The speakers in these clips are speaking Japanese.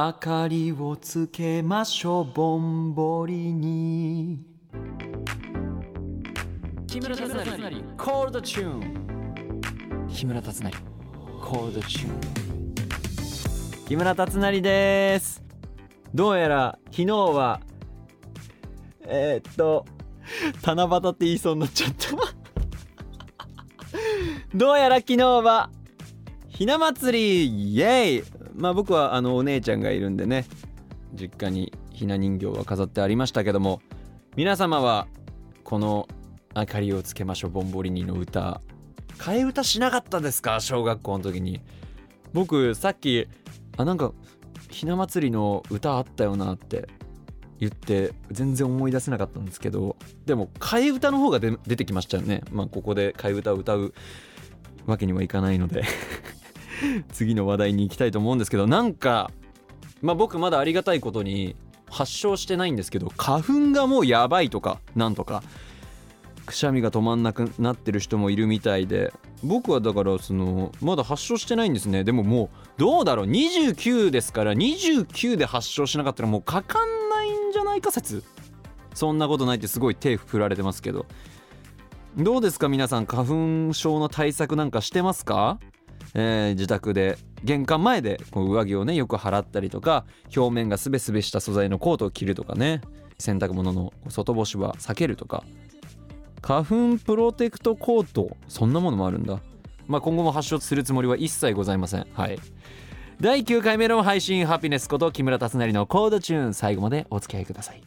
明かりをつけましょうぼんぼりに。木村達成。コールドチューン木村達成。コールドチューン木村達成です。どうやら昨日はえー、っと七夕って言いそうになっちゃった。どうやら昨日はひな祭りイエーイまあ僕はあのお姉ちゃんがいるんでね実家にひな人形は飾ってありましたけども皆様はこの「明かりをつけましょうボンボリニ」の歌。替え歌しなかったですか？小学校の時に。僕さっきあなんかひな祭りの歌あったよなって言って全然思い出せなかったんですけどでも替え歌の方が出てきましたよね。まあここで替え歌を歌うわけにはいかないので。次の話題に行きたいと思うんですけどなんかまあ僕まだありがたいことに発症してないんですけど花粉がもうやばいとかなんとかくしゃみが止まんなくなってる人もいるみたいで僕はだからそのまだ発症してないんですね。でももうどうだろう29ですから29で発症しなかったらもうかかんないんじゃないか説。そんなことないってすごい手振られてますけど。どうですか皆さん花粉症の対策なんかしてますか？えー、自宅で玄関前でこう上着をねよく払ったりとか表面がすべすべした素材のコートを着るとかね。洗濯物の外干しは避けるとか。花粉プロテクトコートそんなものもあるんだ。まあ今後も発症するつもりは一切ございません。はい。第9回目の配信ハピネスこと木村達成のコードチューン最後までお付き合いください。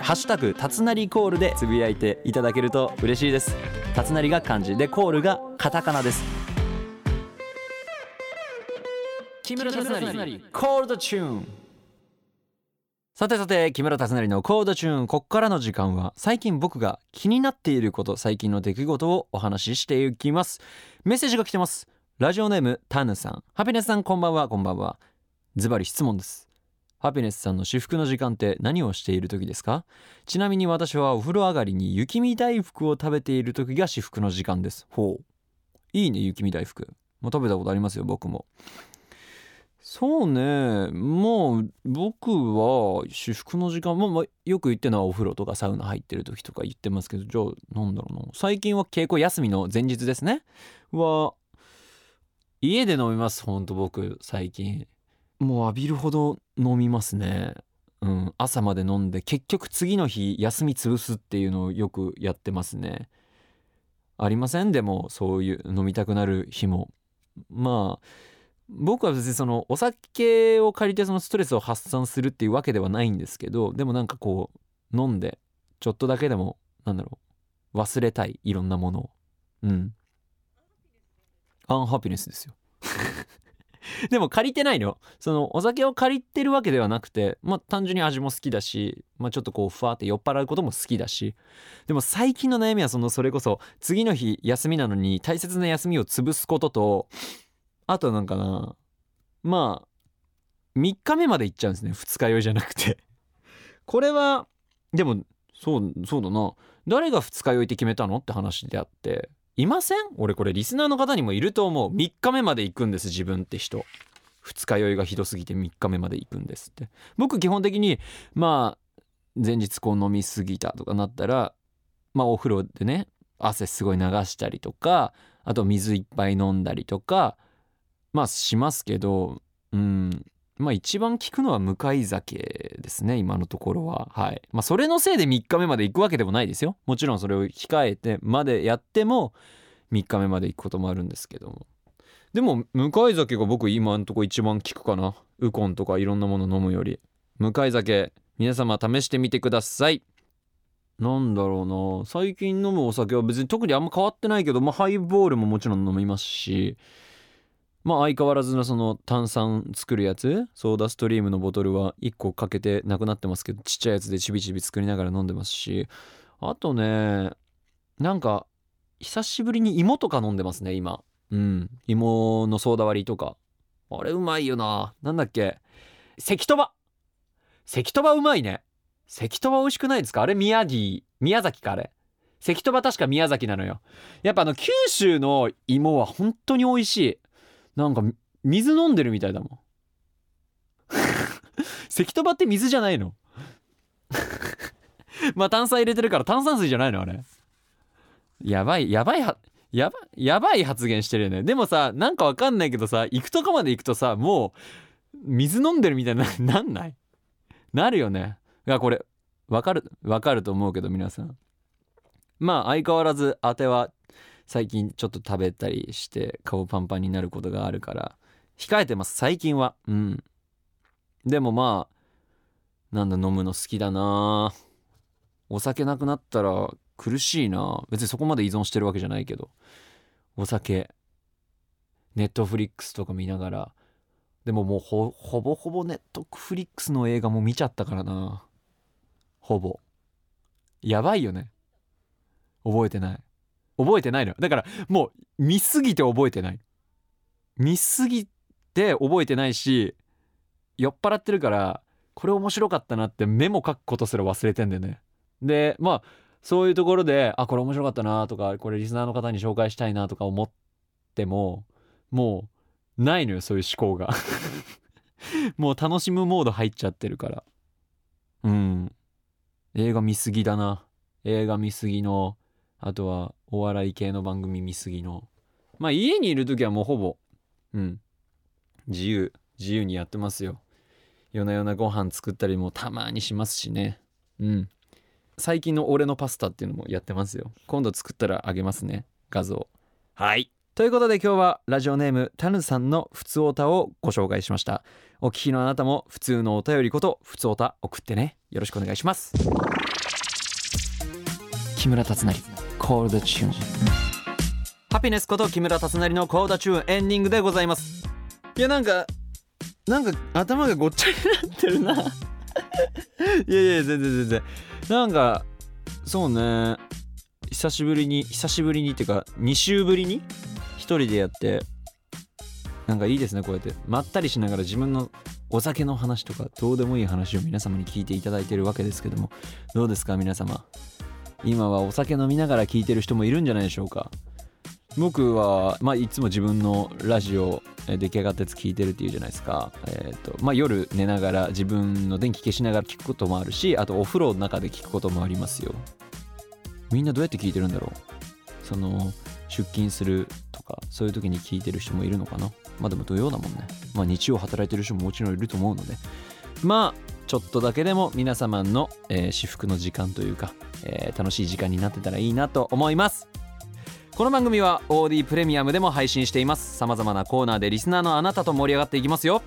ハッシュタグ達成コールでつぶやいていただけると嬉しいです。達成が漢字でコールがカタカナです。木村達成。コールドチューンさてさて木村達成のコードチューンここからの時間は最近僕が気になっていること最近の出来事をお話ししていきます。メッセージが来てます。ラジオネームタヌさん。ハピネスさんこんばんは。こんばんは。ズバリ質問です。ハピネスさんの至福の時間って何をしている時ですか？ちなみに私はお風呂上がりに雪見大福を食べている時が至福の時間です。ほう。いいね雪見大福もう食べたことありますよ僕もそうね。もう僕は至福の時間、まあ、まあ、よく言ってるのはお風呂とかサウナ入ってる時とか言ってますけどじゃあなんだろうな。最近は稽古休みの前日ですね。は家で飲みますほんと僕最近。もう浴びるほど飲みますね。うん。朝まで飲んで結局次の日休み潰すっていうのをよくやってますね。ありません？でもそういう飲みたくなる日も。まあ僕は別にそのお酒を借りてそのストレスを発散するっていうわけではないんですけどでもなんかこう飲んでちょっとだけでもなんだろう忘れたいいろんなもの。をうん。アンハピネスですよ。でも借りてないのそのお酒を借りてるわけではなくてまあ単純に味も好きだし、まあ、ちょっとこうふわって酔っ払うことも好きだし。でも最近の悩みはそのそれこそ次の日休みなのに大切な休みを潰すこととあとなんかなまあ3日目まで行っちゃうんですね。二日酔いじゃなくて。これはでもそうそうだな。誰が二日酔いって決めたのって話であって。いません？俺これリスナーの方にもいると思う。3日目まで行くんです自分って人。二日酔いがひどすぎて3日目まで行くんですって。僕基本的にまあ前日こう飲みすぎたとかなったらまあお風呂でね汗すごい流したりとかあと水いっぱい飲んだりとかまあしますけどうん。まあ一番効くのは向かい酒ですね今のところは。はい。まあそれのせいで3日目まで行くわけでもないですよ。もちろんそれを控えてまでやっても3日目まで行くこともあるんですけども。でも向かい酒が僕今のとこ一番効くかな。ウコンとかいろんなもの飲むより。向かい酒皆様試してみてください。なんだろうな。最近飲むお酒は別に特にあんま変わってないけど、まあ、ハイボールももちろん飲みますし。まあ相変わらずのその炭酸作るやつソーダストリームのボトルは1個かけてなくなってますけどちっちゃいやつでちびちび作りながら飲んでますし。あとねなんか久しぶりに芋とか飲んでますね今。うん。芋のソーダ割りとか。あれうまいよな。なんだっけ。関とば関とばうまいね。関とば美味しくないですか？あれ宮城。宮崎かあれ。関とば確か宮崎なのよ。やっぱあの九州の芋は本当に美味しい。なんか水飲んでるみたいだもん。石とばって水じゃないの？まあ炭酸入れてるから炭酸水じゃないのあれ。やばいやばいはやばやばい発言してるよね。でもさなんかわかんないけどさ行くとこまで行くとさもう水飲んでるみたいな なんない？なるよね。いやこれわかるわかると思うけど皆さん。まあ相変わらず当ては最近ちょっと食べたりして顔パンパンになることがあるから控えてます最近は。うん。でもまあなんだ飲むの好きだな。お酒なくなったら苦しいな。別にそこまで依存してるわけじゃないけど。お酒。ネットフリックスとか見ながら。でももうほぼほぼネットフリックスの映画も見ちゃったからな。ほぼ。やばいよね。覚えてない。覚えてないのだからもう見すぎて覚えてない。見すぎて覚えてないし酔っ払ってるからこれ面白かったなってメモ書くことすら忘れてんだよね。でまあそういうところであこれ面白かったなとかこれリスナーの方に紹介したいなとか思ってももうないのよそういう思考が。もう楽しむモード入っちゃってるから。うん。映画見すぎだな。映画見すぎのあとはお笑い系の番組見すぎの。まあ家にいる時はもうほぼうん。自由自由にやってますよ。夜な夜なご飯作ったりもたまにしますしね。うん。最近の俺のパスタっていうのもやってますよ。今度作ったらあげますね。画像。はい。ということで今日はラジオネームタヌさんのふつおたをご紹介しました。お聞きのあなたも普通のお便りことふつおた送ってね。よろしくお願いします。木村達成コールドチューンハピネスこと木村達成のコールドチューンエンディングでございます。いやなんかなんか頭がごっちゃになってるな。いやいや全然全然。なんかそうね。久しぶりに久しぶりにっていうか2週ぶりに一人でやってなんかいいですねこうやって。まったりしながら自分のお酒の話とかどうでもいい話を皆様に聞いていただいてるわけですけども。どうですか皆様？今はお酒飲みながら聞いてる人もいるんじゃないでしょうか。僕は、まあ、いつも自分のラジオ出来上がったやつ聞いてるっていうじゃないですか、えーとまあ、夜寝ながら自分の電気消しながら聞くこともあるしあとお風呂の中で聞くこともありますよ。みんなどうやって聞いてるんだろう？その出勤するとかそういう時に聞いてる人もいるのかな？まあでも土曜だもんね。まあ日曜働いてる人ももちろんいると思うので。まあちょっとだけでも皆様の、えー至福の時間というか、えー楽しい時間になってたらいいなと思います。この番組は OD プレミアムでも配信しています。様々なコーナーでリスナーのあなたと盛り上がっていきますよ。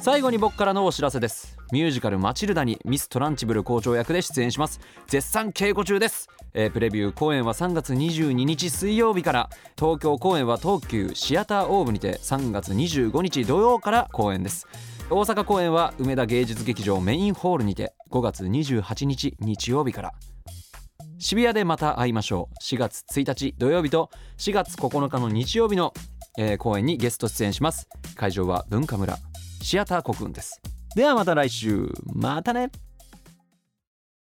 最後に僕からのお知らせです。ミュージカル「マチルダ」にミス・トランチブル校長役で出演します。絶賛稽古中です、えープレビュー公演は3月22日水曜日から。東京公演は東急シアターオーブにて3月25日土曜から公演です。大阪公演は梅田芸術劇場メインホールにて5月28日日曜日から。渋谷でまた会いましょう。4月1日土曜日と4月9日の日曜日の、えー公演にゲスト出演します。会場は文化村シアター国運です。ではまた来週。またね。